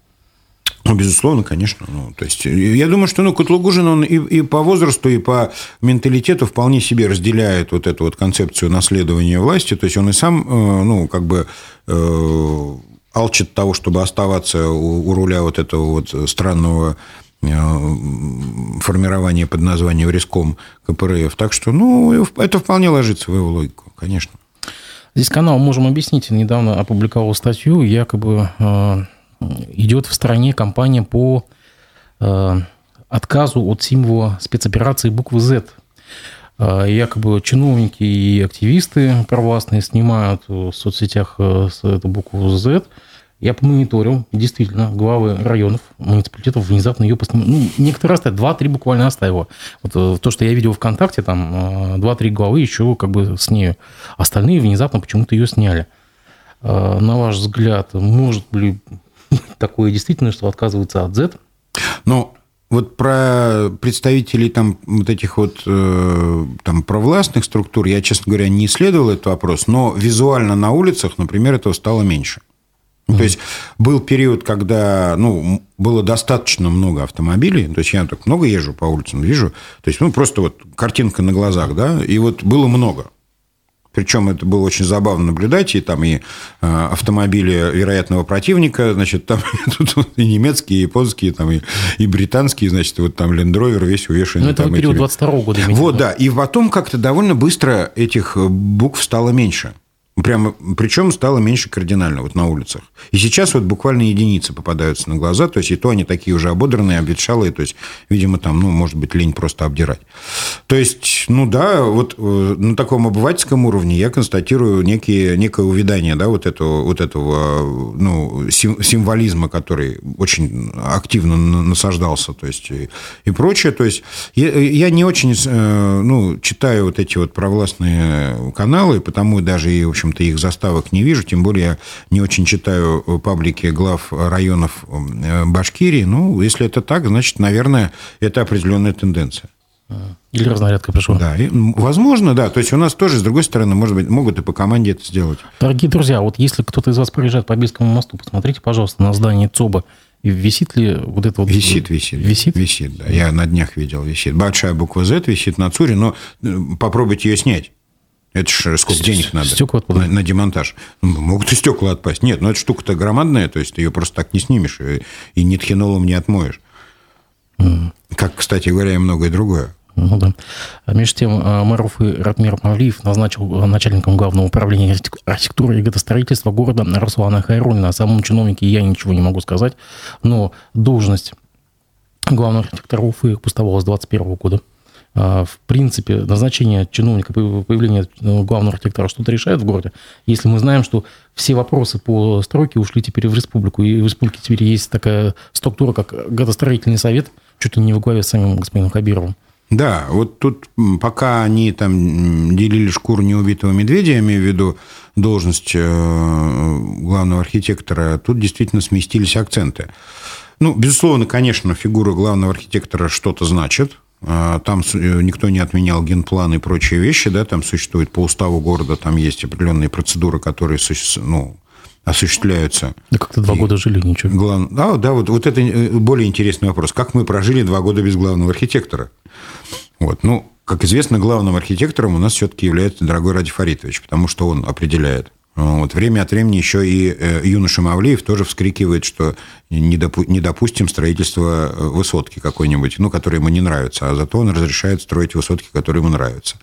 Ну, безусловно, конечно. Ну, то есть, я думаю, что ну, Кутлугужин, он и, и по возрасту, и по менталитету вполне себе разделяет вот эту вот концепцию наследования власти. То есть, он и сам, э, ну, как бы э, алчит того, чтобы оставаться у, у руля вот этого вот странного э, формирования под названием Риском КПРФ. Так что, ну, это вполне ложится в его логику, конечно. Здесь канал «Можем объяснить» недавно опубликовал статью, якобы э, идет в стране кампания по э, отказу от символа спецоперации буквы Z. Якобы чиновники и активисты провластные снимают в соцсетях эту букву Z – я помониторил, действительно, главы районов, муниципалитетов внезапно ее постановили. Ну, некоторые оставили, два-три буквально оставила. Вот э, то, что я видел ВКонтакте, там э, два-три главы еще как бы с нею. Остальные внезапно почему-то ее сняли. Э, на ваш взгляд, может ли такое действительно, что отказывается от Z? Ну, вот про представителей там вот этих вот там провластных структур я, честно говоря, не исследовал этот вопрос, но визуально на улицах, например, этого стало меньше. Mm-hmm. То есть был период, когда ну, было достаточно много автомобилей, то есть я так много езжу по улицам, вижу, то есть ну, просто вот картинка на глазах, да, и вот было много. Причем это было очень забавно наблюдать, и там и э, автомобили вероятного противника, значит, там и немецкие, и японские, там и, и британские, значит, вот там Rover весь увешан. Ну, это там, период 22 -го года. Вот, да, и потом как-то довольно быстро этих букв стало меньше. Прямо, причем стало меньше кардинально вот на улицах. И сейчас вот буквально единицы попадаются на глаза, то есть и то они такие уже ободранные, обветшалые, то есть, видимо, там, ну, может быть, лень просто обдирать. То есть, ну да, вот э, на таком обывательском уровне я констатирую некие, некое увядание, да, вот этого, вот этого ну, символизма, который очень активно насаждался, то есть, и, и прочее. То есть, я, я не очень, э, ну, читаю вот эти вот провластные каналы, потому даже и, в общем, общем-то, их заставок не вижу, тем более я не очень читаю паблики глав районов э, Башкирии. Ну, если это так, значит, наверное, это определенная тенденция. Или разнарядка пришла. Да, и, возможно, да. То есть у нас тоже, с другой стороны, может быть, могут и по команде это сделать. Дорогие друзья, вот если кто-то из вас проезжает по Бельскому мосту, посмотрите, пожалуйста, на здание ЦОБа. И висит ли вот это вот... Висит, висит. Висит? Висит, да. Я на днях видел, висит. Большая буква Z висит на ЦУРе, но э, попробуйте ее снять. Это же сколько денег надо стекла на, на демонтаж. Ну, могут и стекла отпасть. Нет, но ну, эта штука-то громадная, то есть ты ее просто так не снимешь и, и нитхинолом не отмоешь. Mm. Как, кстати говоря, и многое другое. Ну, да. А между тем, а, мэр Уфы Ратмир Мавлиев назначил начальником главного управления архитектуры и градостроительства города Руслана Хайрулина. О самом чиновнике я ничего не могу сказать, но должность главного архитектора Уфы пустовала с 2021 года. А, в принципе, назначение чиновника, появление ну, главного архитектора что-то решает в городе, если мы знаем, что все вопросы по стройке ушли теперь в республику, и в республике теперь есть такая структура, как градостроительный совет, чуть ли не во главе с самим господином Хабировым. Да, вот тут пока они там делили шкуру неубитого медведя, я имею в виду должность э, главного архитектора, тут действительно сместились акценты. Ну, безусловно, конечно, фигура главного архитектора что-то значит, там э, никто не отменял генплан и прочие вещи, да, там существует по уставу города, там есть определенные процедуры, которые ну, осуществляются. Да как-то два и года жили, ничего. Глав... Да, да вот, вот это э, более интересный вопрос. Как мы прожили два года без главного архитектора? Вот, ну, как известно, главным архитектором у нас все-таки является дорогой Ради Фаритович, потому что он определяет вот. Время от времени еще и э, юноша Мавлеев тоже вскрикивает, что не, допу- не допустим строительства э, высотки какой-нибудь, ну, которая ему не нравится, а зато он разрешает строить высотки, которые ему нравятся.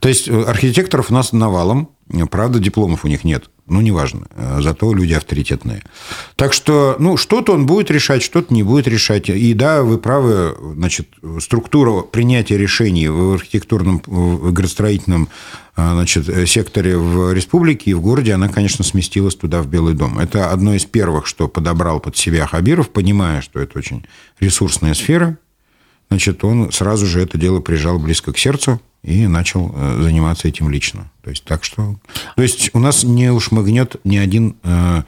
То есть э, архитекторов у нас навалом, правда, дипломов у них нет. Ну, неважно. Зато люди авторитетные. Так что, ну, что-то он будет решать, что-то не будет решать. И да, вы правы, значит, структура принятия решений в архитектурном, в градостроительном а, значит, э, секторе в республике и в городе, она, конечно, сместилась туда, в Белый дом. Это одно из первых, что подобрал под себя Хабиров, понимая, что это очень ресурсная сфера. Значит, он сразу же это дело прижал близко к сердцу и начал э, заниматься этим лично. То есть, так что... То есть, у нас не ушмыгнет ни один э,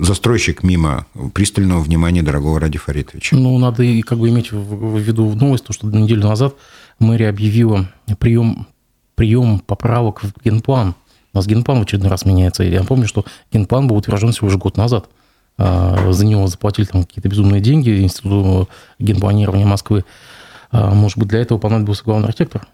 застройщик мимо пристального внимания дорогого Ради Фаритовича. Ну, надо и как бы иметь в виду новость, то, что неделю назад мэрия объявила прием прием поправок в генплан. У нас генплан в очередной раз меняется. Я помню, что генплан был утвержден всего лишь год назад. А, за него заплатили там какие-то безумные деньги Институту генпланирования Москвы. А, может быть, для этого понадобился главный архитектор?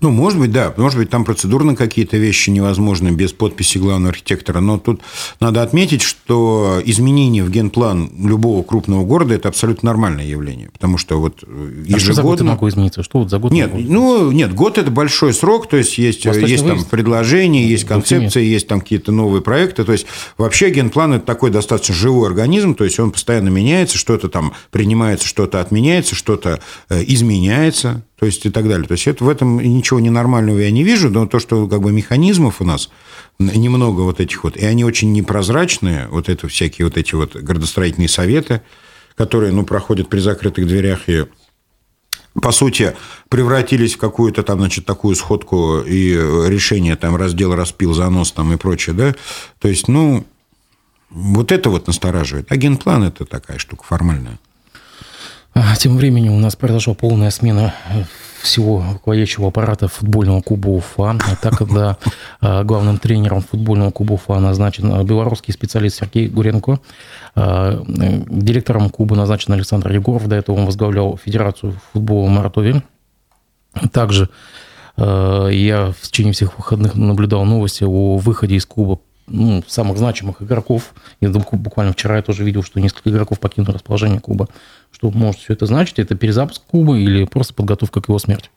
Ну, может быть, да. Может быть, там процедурно какие-то вещи невозможны без подписи главного архитектора. Но тут надо отметить, что изменение в генплан любого крупного города – это абсолютно нормальное явление. Потому что вот ежегодно... А что за год могу измениться? Что вот за год Нет, ну, нет, год – это большой срок. То есть, есть, есть там предложения, есть концепции, есть там какие-то новые проекты. То есть, вообще генплан – это такой достаточно живой организм. То есть, он постоянно меняется, что-то там принимается, что-то отменяется, что-то э, изменяется то есть и так далее. То есть это в этом ничего ненормального я не вижу, но то, что как бы механизмов у нас немного вот этих вот, и они очень непрозрачные, вот это всякие вот эти вот градостроительные советы, которые, ну, проходят при закрытых дверях и по сути, превратились в какую-то там, значит, такую сходку и решение, там, раздел, распил, занос там и прочее, да. То есть, ну, вот это вот настораживает. А генплан – это такая штука формальная. А, тем временем у нас произошла полная смена э, всего руководящего аппарата футбольного клуба Уфа. А так, когда а, главным тренером футбольного клуба Уфа назначен белорусский специалист Сергей Гуренко, э, директором клуба назначен Александр Егоров, до этого он возглавлял Федерацию футбола Маратове. Также Я в течение всех выходных наблюдал новости о выходе из клуба ну, самых значимых игроков. Я буквально вчера я тоже видел, что несколько игроков покинули расположение клуба. Что может все это значить? Это перезапуск клуба или просто подготовка к его смерти?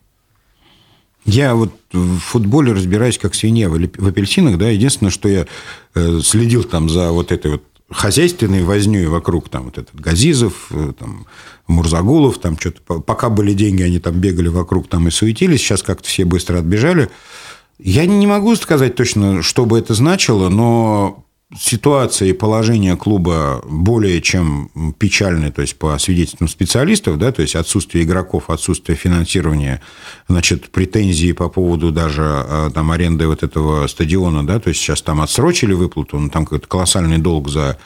Я вот в футболе разбираюсь как свинья в апельсинах, да, единственное, что я э, следил там за вот этой вот хозяйственной вознёй вокруг, там вот этот Газизов, э, там, Мурзагулов, там что-то, пока были деньги, они там бегали вокруг там и суетились, сейчас как-то все быстро отбежали. Я не могу сказать точно, что бы это значило, но ситуация и положение клуба более чем печальны, то есть по свидетельствам специалистов, да, то есть отсутствие игроков, отсутствие финансирования, значит, претензии по поводу даже э, там аренды вот этого стадиона, да, то есть сейчас там отсрочили выплату, но там какой-то колоссальный долг за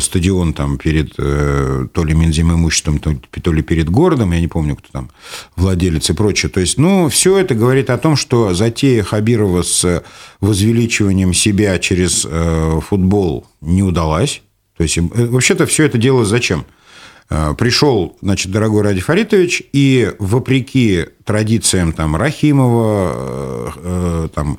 стадион там перед э, то ли Минзим имуществом, то ли перед городом, я не помню, кто там владелец и прочее. То есть, ну, все это говорит о том, что затея Хабирова с возвеличиванием себя через э, футбол не удалась. То есть, вообще-то все это дело зачем? Пришел, значит, дорогой Ради Фаритович, и вопреки традициям там Рахимова, там,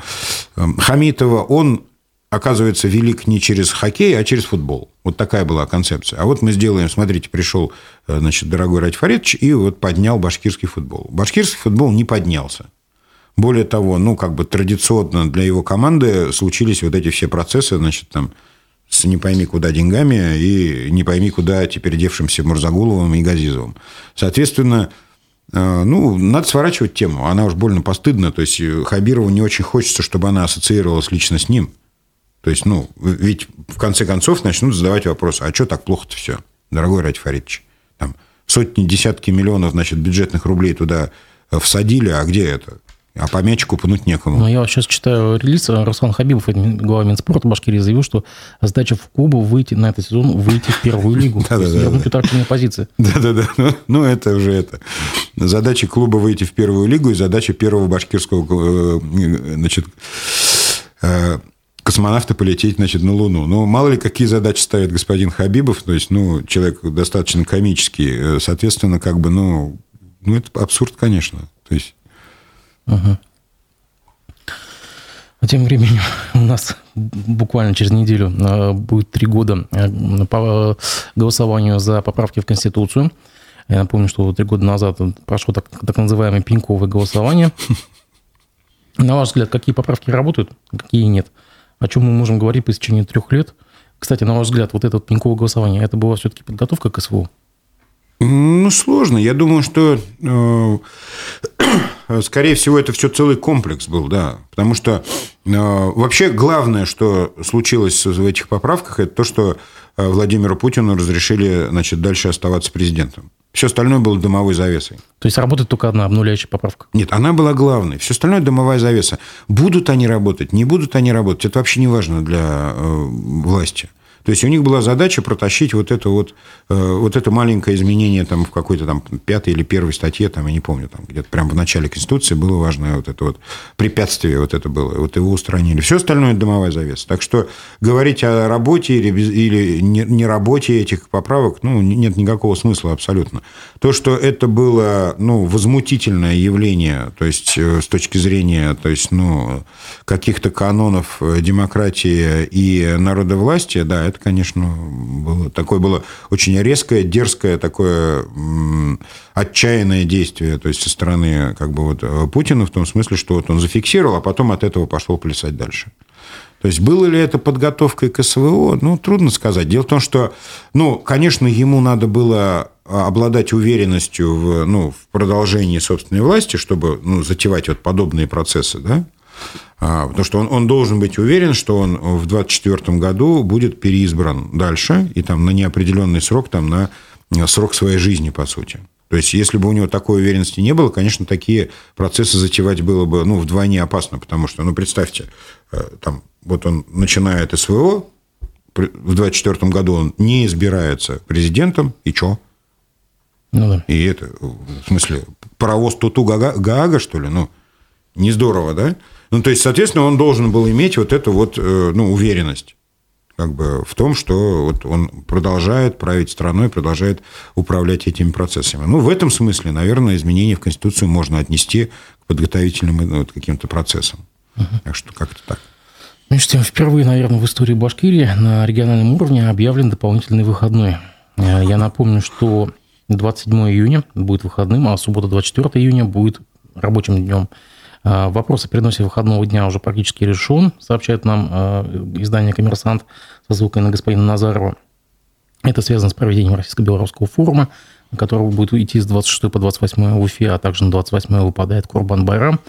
Хамитова, он оказывается, велик не через хоккей, а через футбол. Вот такая была концепция. А вот мы сделаем, смотрите, пришел, э, значит, дорогой Ради Фаридович, и вот поднял башкирский футбол. Башкирский футбол не поднялся. Более того, ну, как бы традиционно для его команды случились вот эти все процессы, значит, там, с не пойми куда деньгами и не пойми куда теперь девшимся Мурзагуловым и Газизовым. Соответственно, э, ну, надо сворачивать тему. Она уж больно постыдна. То есть, Хабирову не очень хочется, чтобы она ассоциировалась лично с ним. То есть, ну, ведь в конце концов начнут задавать вопрос, а что так плохо-то все, дорогой Ради Фаридович? Там сотни, десятки миллионов, значит, бюджетных рублей туда э, всадили, а где это? А по мячику пнуть некому. Ну, я сейчас читаю релиз. Руслан Хабибов, глава Минспорта Башкирии, заявил, что задача в Кубу выйти на этот сезон, выйти в первую лигу. Да-да-да. Вернуть позиции. Да-да-да. Ну, ну, это уже это. Задача клуба выйти в первую лигу и задача первого башкирского э, значит, э, космонавты полететь, значит, на Луну. Ну, мало ли, какие задачи ставит господин Хабибов, то есть, ну, человек достаточно комический, соответственно, как бы, ну, ну это абсурд, конечно. То есть... Угу. А тем временем у нас буквально через неделю э, будет три года э, по голосованию за поправки в Конституцию. Я напомню, что три года назад прошло так, так называемое пинковое голосование. На ваш взгляд, какие поправки работают, какие нет? О чем мы можем говорить по истечении трех лет? Кстати, на ваш взгляд, вот это вот пеньковое голосование, это была все-таки подготовка к СВО? Ну, сложно. Я думаю, что, э, скорее всего, это все целый комплекс был, да. Потому что э, вообще главное, что случилось в этих поправках, это то, что э, Владимиру Путину разрешили значит, дальше оставаться президентом. Все остальное было дымовой завесой. То есть работает только одна обнуляющая поправка? Нет, она была главной. Все остальное дымовая завеса. Будут они работать, не будут они работать, это вообще не важно для э, власти. То есть у них была задача протащить вот это вот, э, вот это маленькое изменение там в какой-то там пятой или первой статье, там, я не помню, там где-то прямо в начале Конституции было важное вот это вот препятствие вот это было, вот его устранили. Все остальное – дымовая завеса. Так что говорить о работе или, или не работе этих поправок, ну, нет никакого смысла абсолютно. То, что это было, ну, возмутительное явление, то есть э, с точки зрения, то есть, ну, каких-то канонов э, демократии и народовластия, да, это, конечно, было, такое было очень резкое, дерзкое, такое отчаянное действие, то есть со стороны как бы вот э, Путина в том смысле, что вот он зафиксировал, а потом от этого пошел плясать дальше. То есть, было ли это подготовкой к СВО? Ну, трудно сказать. Дело в том, что, ну, конечно, ему надо было обладать уверенностью в, ну, в продолжении собственной власти, чтобы ну, затевать вот подобные процессы, да? А, потому что он, он должен быть уверен, что он в 2024 году будет переизбран дальше, и там на неопределенный срок, там на срок своей жизни, по сути. То есть, если бы у него такой уверенности не было, конечно, такие процессы затевать было бы ну, вдвойне опасно, потому что, ну, представьте, э, там, вот он начинает СВО, в 2024 году он не избирается президентом, и что? Ну, да. И это, в смысле, паровоз Туту Гаага, что ли? Ну, не здорово, да? Ну, то есть, соответственно, он должен был иметь вот эту вот, э, ну, уверенность. как бы в том, что вот он продолжает править страной, продолжает управлять этими процессами. Ну, в этом смысле, наверное, изменения в Конституцию можно отнести к подготовительным ну, вот, каким-то процессам. Угу. Так что как-то так. Между тем, впервые, наверное, в истории Башкирии на региональном уровне объявлен дополнительный выходной. Э, я напомню, что 27 июня будет выходным, а суббота 24 июня будет рабочим днем. Э, вопрос о переносе выходного дня уже практически решен, сообщает нам э, издание «Коммерсант» со ссылкой на господина Назарова. Это связано с проведением Российско-Белорусского форума, который будет идти с 26 по 28 в Уфе, а также на 28 выпадает Курбан-Байрам.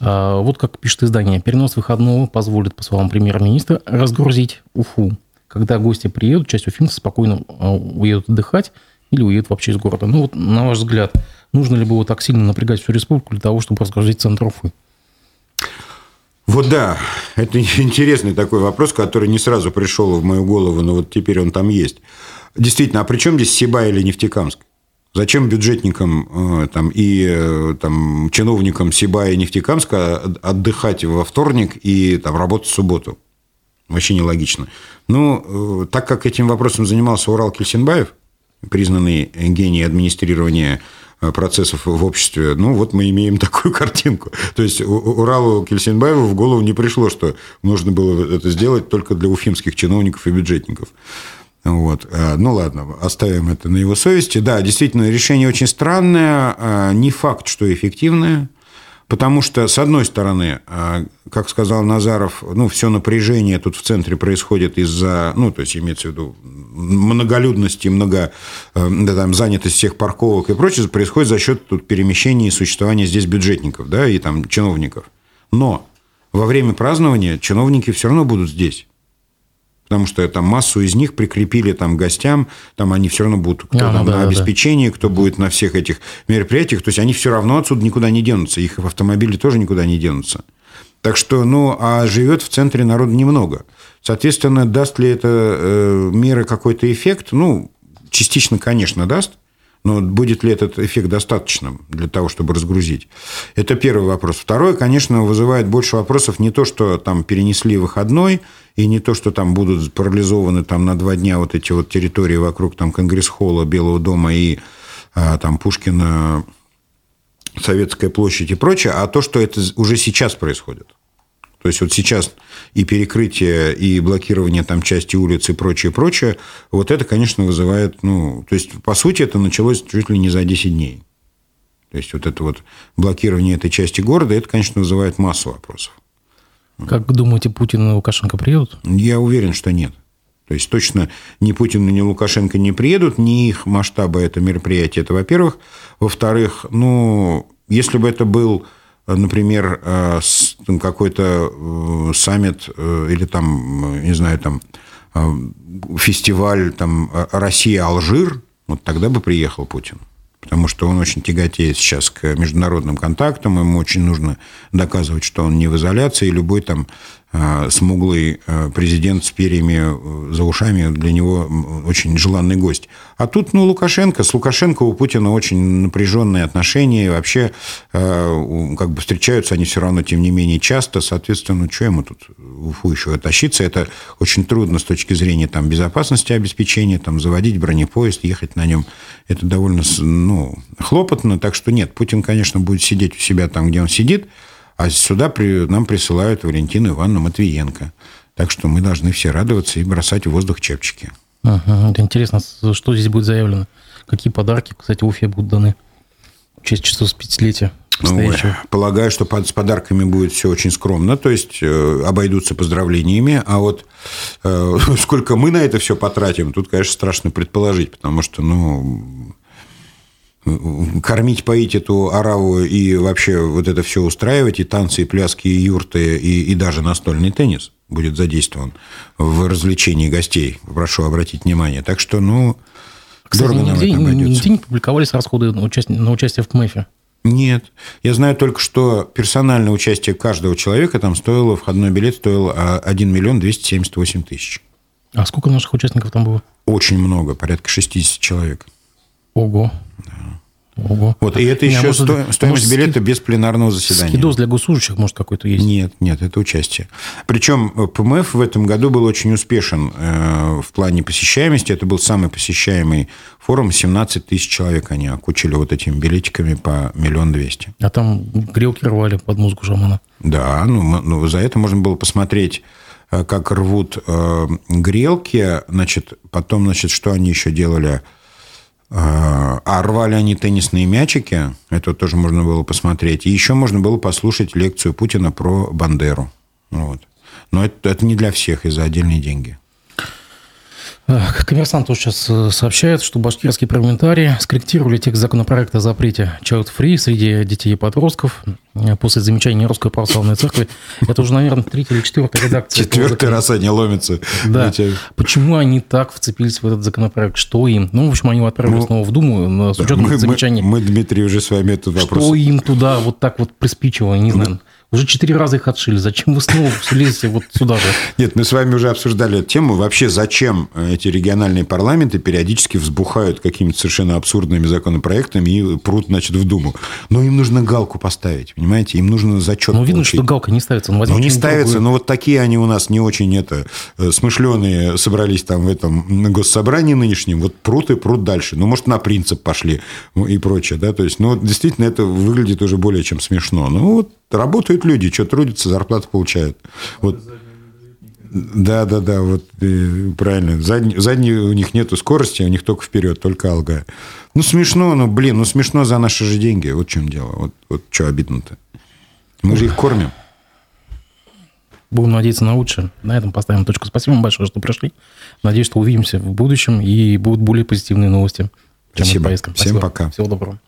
А, вот как пишет издание, перенос выходного позволит, по словам премьер-министра, разгрузить Уфу. Когда гости приедут, часть уфимцев спокойно а, уедут отдыхать или уедут вообще из города. Ну вот, на ваш взгляд, нужно ли было так сильно напрягать всю республику для того, чтобы разгрузить центр Уфы? Вот да, это интересный такой вопрос, который не сразу пришел в мою голову, но вот теперь он там есть. Действительно, а при чем здесь Сиба или Нефтекамск? Зачем бюджетникам э, там, и э, там, чиновникам Сиба и Нефтекамска отдыхать во вторник и там, работать в субботу? Вообще нелогично. Ну, э, так как этим вопросом занимался Урал Кельсинбаев, признанный гений администрирования процессов в обществе, ну, вот мы имеем такую картинку. То есть, Уралу Кельсинбаеву в голову не пришло, что нужно было это сделать только для уфимских чиновников и бюджетников. Вот. Э, ну ладно, оставим это на его совести. Да, действительно, решение очень странное, э, не факт, что эффективное, потому что, с одной стороны, э, как сказал Назаров, ну, все напряжение тут в центре происходит из-за, ну, то есть имеется в виду многолюдности, много да, там, занятости всех парковок и прочее, происходит за счет тут перемещения и существования здесь бюджетников, да, и там чиновников. Но во время празднования чиновники все равно будут здесь потому что там массу из них прикрепили там гостям, там они все равно будут кто а, там, да, на обеспечении, да. кто будет на всех этих мероприятиях, то есть они все равно отсюда никуда не денутся, их в автомобиле тоже никуда не денутся. Так что, ну, а живет в центре народа немного. Соответственно, даст ли это э, меры какой-то эффект? Ну, частично, конечно, даст. Но будет ли этот эффект достаточным для того, чтобы разгрузить? Это первый вопрос. Второй, конечно, вызывает больше вопросов не то, что там перенесли выходной, и не то, что там будут парализованы там на два дня вот эти вот территории вокруг там Конгресс-холла, Белого дома и а, там Пушкина, Советская площадь и прочее, а то, что это уже сейчас происходит. То есть вот сейчас и перекрытие, и блокирование там части улиц и прочее, прочее, вот это, конечно, вызывает, ну, то есть, по сути, это началось чуть ли не за 10 дней. То есть, вот это вот блокирование этой части города, это, конечно, вызывает массу вопросов. Как думаете, Путин и Лукашенко приедут? Я уверен, что нет. То есть точно ни Путин, ни Лукашенко не приедут, ни их масштабы это мероприятие, это во-первых. Во-вторых, ну, если бы это был например, э, какой-то э, саммит э, или там, не знаю, там фестиваль там Россия-Алжир, вот тогда бы приехал Путин. Потому что он очень тяготеет сейчас к международным контактам, ему очень нужно доказывать, что он не в изоляции, и любой там Э, смуглый э, президент с перьями э, за ушами для него очень желанный гость. А тут, ну, Лукашенко. С Лукашенко у Путина очень напряженные отношения. И вообще, как бы встречаются они все равно, тем не менее, часто. Соответственно, ну, что ему тут в Уфу еще тащиться? Это очень трудно с точки зрения там, безопасности обеспечения, там, заводить бронепоезд, ехать на нем. Это довольно ну, хлопотно. Так что нет, Путин, конечно, будет сидеть у себя там, где он сидит, а сюда при, нам присылают Валентину Ивановну Матвиенко. Так что мы должны все радоваться и бросать в воздух чепчики. Ага, это интересно, что здесь будет заявлено? Какие подарки, кстати, Уфе будут даны в честь часов пятилетия? Ну, полагаю, что с подарками будет все очень скромно, то есть э, обойдутся поздравлениями, а вот э, сколько мы на это все потратим, тут, конечно, страшно предположить, потому что, ну, кормить, поить эту ораву и вообще вот это все устраивать, и танцы, и пляски, и юрты, и, и даже настольный теннис будет задействован в развлечении гостей. Прошу обратить внимание. Так что, ну, Кстати, дорого нигде, нам это нигде не публиковались расходы на участие, на участие в КМЭФе? Нет. Я знаю только, что персональное участие каждого человека там стоило, входной билет стоил 1 миллион 278 тысяч. А сколько наших участников там было? Очень много, порядка 60 человек. Ого. Ого. Вот, и это Не, еще может, сто, стоимость может, билета без пленарного заседания. Скидос для госслужащих, может, какой-то есть? Нет, нет, это участие. Причем э, ПМФ в этом году был очень успешен э, в плане посещаемости. Это был самый посещаемый форум. 17 тысяч человек они окучили вот этими билетиками по миллион двести. А там грелки рвали под музыку шамана. Да, ну, ну за это можно было посмотреть э, как рвут э, грелки, значит, потом, значит, что они еще делали – а, а рвали они теннисные мячики, это тоже можно было посмотреть. И еще можно было послушать лекцию Путина про Бандеру. Вот. Но это, это не для всех и за отдельные деньги. Коммерсант сейчас э, сообщает, что башкирские парламентарии скорректировали текст законопроекта о запрете child-free среди детей и подростков э, после замечания Русской Православной Церкви. Это уже, наверное, третья или четвертая редакция. Четвертый раз они ломятся. Да. Почему они так вцепились в этот законопроект? Что им? Ну, в общем, они его отправили ну, снова в Думу с учетом мы, замечаний. Мы, мы, Дмитрий, уже с вами этот вопрос... Что им туда вот так вот приспичило, не знаю. Уже четыре раза их отшили. Зачем вы снова лезете вот сюда же? Нет, мы с вами уже обсуждали эту тему. Вообще, зачем эти региональные парламенты периодически взбухают какими-то совершенно абсурдными законопроектами и прут, значит, в Думу? Но им нужно галку поставить, понимаете? Им нужно зачет Ну, видно, что галка не ставится. Ну, не ставится, но вот такие они у нас не очень это э, смышленые собрались там в этом госсобрании нынешнем. Вот прут и прут дальше. Ну, может, на принцип пошли и прочее, да? То есть, ну, действительно, это выглядит уже более чем смешно. Ну, вот Работают люди, что трудятся, зарплату получают. Вот. Да, да, да, вот правильно. Задний, задний у них нету скорости, у них только вперед, только алга. Ну, смешно, ну, блин, ну, смешно за наши же деньги. Вот в чем дело. Вот, вот что обидно-то. Мы же их кормим. Будем надеяться на лучшее. На этом поставим точку. Спасибо вам большое, что пришли. Надеюсь, что увидимся в будущем и будут более позитивные новости. Спасибо. Всем Спасибо. пока. Всего доброго.